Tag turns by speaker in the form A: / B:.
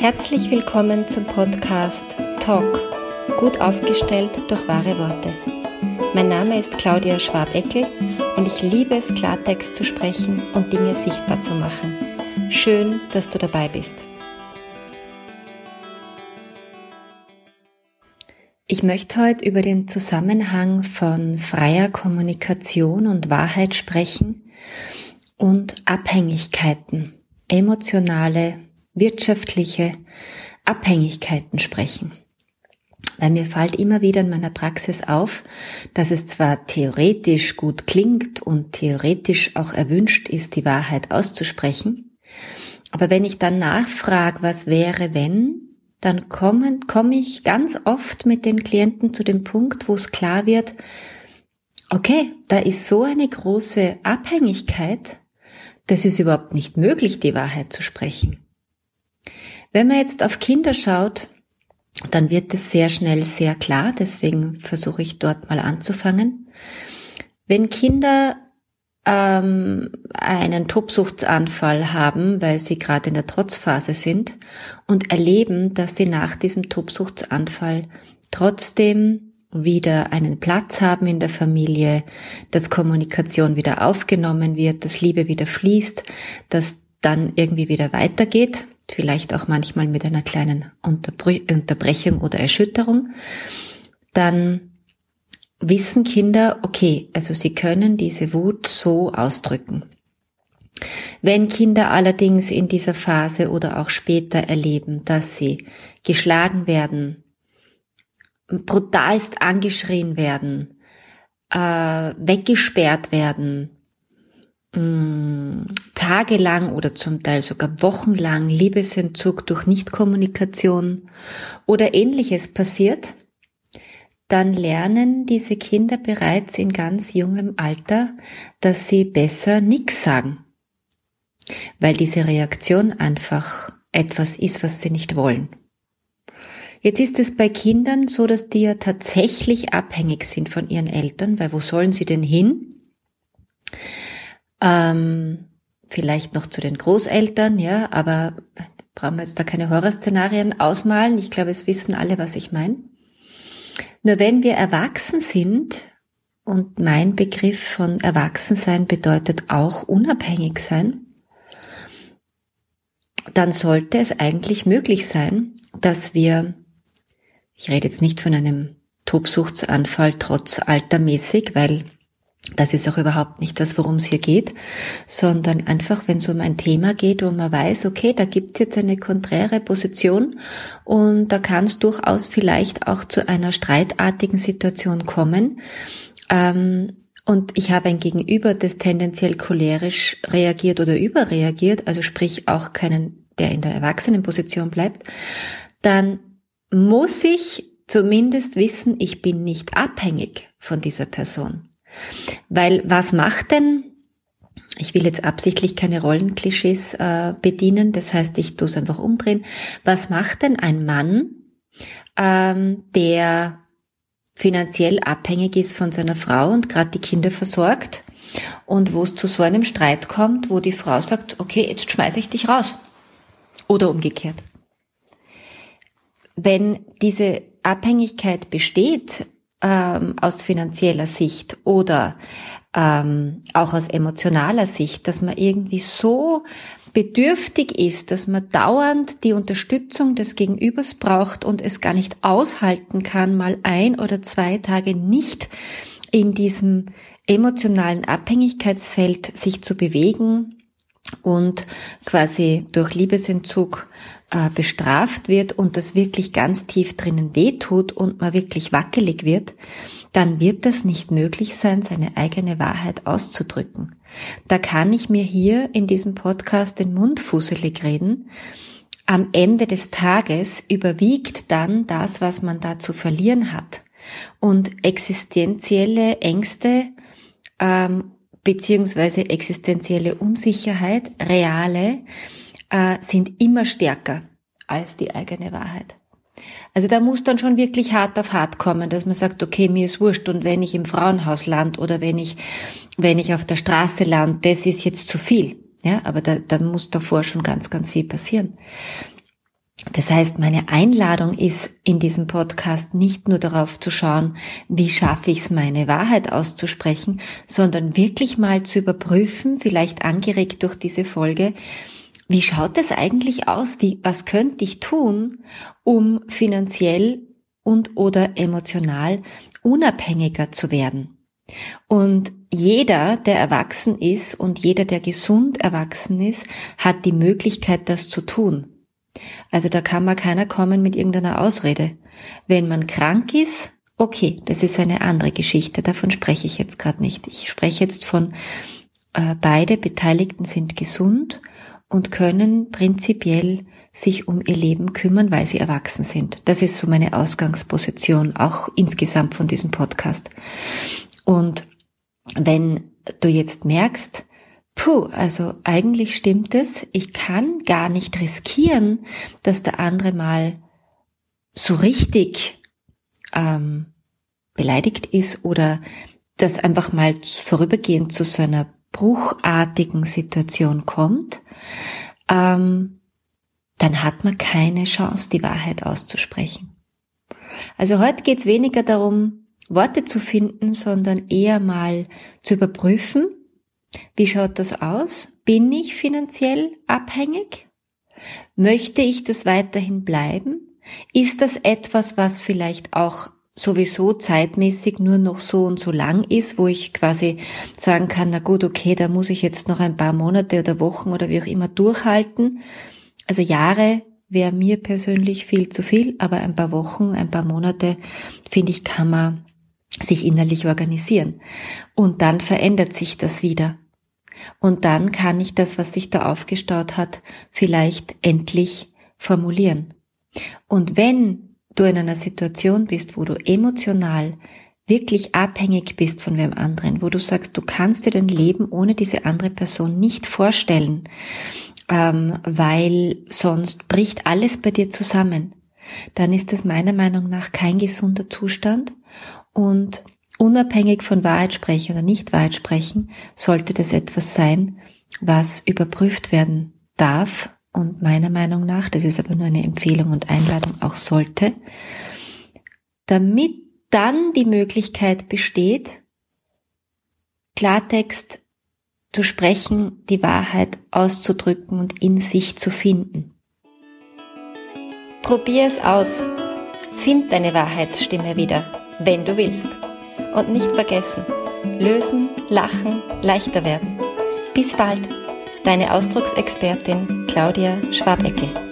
A: Herzlich willkommen zum Podcast Talk, gut aufgestellt durch wahre Worte. Mein Name ist Claudia Schwabeckel und ich liebe es, Klartext zu sprechen und Dinge sichtbar zu machen. Schön, dass du dabei bist. Ich möchte heute über den Zusammenhang von freier Kommunikation und Wahrheit sprechen und Abhängigkeiten, emotionale wirtschaftliche Abhängigkeiten sprechen. Weil mir fällt immer wieder in meiner Praxis auf, dass es zwar theoretisch gut klingt und theoretisch auch erwünscht ist, die Wahrheit auszusprechen, aber wenn ich dann nachfrage, was wäre, wenn, dann komme komm ich ganz oft mit den Klienten zu dem Punkt, wo es klar wird, okay, da ist so eine große Abhängigkeit, das ist überhaupt nicht möglich, die Wahrheit zu sprechen. Wenn man jetzt auf Kinder schaut, dann wird es sehr schnell sehr klar, deswegen versuche ich dort mal anzufangen. Wenn Kinder ähm, einen Tobsuchtsanfall haben, weil sie gerade in der Trotzphase sind und erleben, dass sie nach diesem Tobsuchtsanfall trotzdem wieder einen Platz haben in der Familie, dass Kommunikation wieder aufgenommen wird, dass Liebe wieder fließt, dass dann irgendwie wieder weitergeht, vielleicht auch manchmal mit einer kleinen Unterbrechung oder Erschütterung, dann wissen Kinder, okay, also sie können diese Wut so ausdrücken. Wenn Kinder allerdings in dieser Phase oder auch später erleben, dass sie geschlagen werden, brutalst angeschrien werden, äh, weggesperrt werden, mh, tagelang oder zum Teil sogar wochenlang Liebesentzug durch Nichtkommunikation oder ähnliches passiert, dann lernen diese Kinder bereits in ganz jungem Alter, dass sie besser nichts sagen, weil diese Reaktion einfach etwas ist, was sie nicht wollen. Jetzt ist es bei Kindern so, dass die ja tatsächlich abhängig sind von ihren Eltern, weil wo sollen sie denn hin? Ähm, vielleicht noch zu den Großeltern, ja, aber brauchen wir jetzt da keine Horrorszenarien ausmalen. Ich glaube, es wissen alle, was ich meine. Nur wenn wir erwachsen sind, und mein Begriff von Erwachsensein bedeutet auch unabhängig sein, dann sollte es eigentlich möglich sein, dass wir, ich rede jetzt nicht von einem Tobsuchtsanfall trotz altermäßig, weil das ist auch überhaupt nicht das, worum es hier geht, sondern einfach, wenn es um ein Thema geht, wo man weiß, okay, da gibt es jetzt eine konträre Position und da kann es durchaus vielleicht auch zu einer streitartigen Situation kommen. Ähm, und ich habe ein Gegenüber, das tendenziell cholerisch reagiert oder überreagiert, also sprich auch keinen, der in der Erwachsenenposition bleibt, dann muss ich zumindest wissen, ich bin nicht abhängig von dieser Person. Weil was macht denn, ich will jetzt absichtlich keine Rollenklischees äh, bedienen, das heißt, ich tue es einfach umdrehen, was macht denn ein Mann, ähm, der finanziell abhängig ist von seiner Frau und gerade die Kinder versorgt und wo es zu so einem Streit kommt, wo die Frau sagt, okay, jetzt schmeiße ich dich raus. Oder umgekehrt. Wenn diese Abhängigkeit besteht, ähm, aus finanzieller Sicht oder ähm, auch aus emotionaler Sicht, dass man irgendwie so bedürftig ist, dass man dauernd die Unterstützung des Gegenübers braucht und es gar nicht aushalten kann, mal ein oder zwei Tage nicht in diesem emotionalen Abhängigkeitsfeld sich zu bewegen und quasi durch Liebesentzug äh, bestraft wird und das wirklich ganz tief drinnen wehtut und man wirklich wackelig wird, dann wird das nicht möglich sein, seine eigene Wahrheit auszudrücken. Da kann ich mir hier in diesem Podcast den Mund fusselig reden. Am Ende des Tages überwiegt dann das, was man da zu verlieren hat. Und existenzielle Ängste ähm, beziehungsweise existenzielle Unsicherheit, reale, äh, sind immer stärker als die eigene Wahrheit. Also da muss dann schon wirklich hart auf hart kommen, dass man sagt, okay, mir ist wurscht und wenn ich im Frauenhaus land oder wenn ich, wenn ich auf der Straße land, das ist jetzt zu viel. Ja, aber da, da muss davor schon ganz, ganz viel passieren. Das heißt, meine Einladung ist in diesem Podcast nicht nur darauf zu schauen, wie schaffe ich es, meine Wahrheit auszusprechen, sondern wirklich mal zu überprüfen, vielleicht angeregt durch diese Folge, wie schaut es eigentlich aus? Wie, was könnte ich tun, um finanziell und oder emotional unabhängiger zu werden? Und jeder, der erwachsen ist und jeder, der gesund erwachsen ist, hat die Möglichkeit, das zu tun. Also da kann mal keiner kommen mit irgendeiner Ausrede. Wenn man krank ist, okay, das ist eine andere Geschichte, davon spreche ich jetzt gerade nicht. Ich spreche jetzt von äh, beide Beteiligten sind gesund und können prinzipiell sich um ihr Leben kümmern, weil sie erwachsen sind. Das ist so meine Ausgangsposition, auch insgesamt von diesem Podcast. Und wenn du jetzt merkst, puh, also eigentlich stimmt es, ich kann gar nicht riskieren, dass der andere mal so richtig ähm, beleidigt ist oder dass einfach mal vorübergehend zu so einer bruchartigen Situation kommt, ähm, dann hat man keine Chance, die Wahrheit auszusprechen. Also heute geht es weniger darum, Worte zu finden, sondern eher mal zu überprüfen, wie schaut das aus? Bin ich finanziell abhängig? Möchte ich das weiterhin bleiben? Ist das etwas, was vielleicht auch sowieso zeitmäßig nur noch so und so lang ist, wo ich quasi sagen kann, na gut, okay, da muss ich jetzt noch ein paar Monate oder Wochen oder wie auch immer durchhalten. Also Jahre wäre mir persönlich viel zu viel, aber ein paar Wochen, ein paar Monate, finde ich, kann man sich innerlich organisieren. Und dann verändert sich das wieder. Und dann kann ich das, was sich da aufgestaut hat, vielleicht endlich formulieren. Und wenn du in einer Situation bist, wo du emotional wirklich abhängig bist von wem anderen, wo du sagst, du kannst dir dein Leben ohne diese andere Person nicht vorstellen, ähm, weil sonst bricht alles bei dir zusammen, dann ist das meiner Meinung nach kein gesunder Zustand und unabhängig von Wahrheit sprechen oder nicht Wahrheit sprechen, sollte das etwas sein, was überprüft werden darf und meiner Meinung nach, das ist aber nur eine Empfehlung und Einladung, auch sollte, damit dann die Möglichkeit besteht, Klartext zu sprechen, die Wahrheit auszudrücken und in sich zu finden. Probier es aus. Find deine Wahrheitsstimme wieder, wenn du willst. Und nicht vergessen, lösen, lachen, leichter werden. Bis bald, deine Ausdrucksexpertin Claudia Schwabeckel.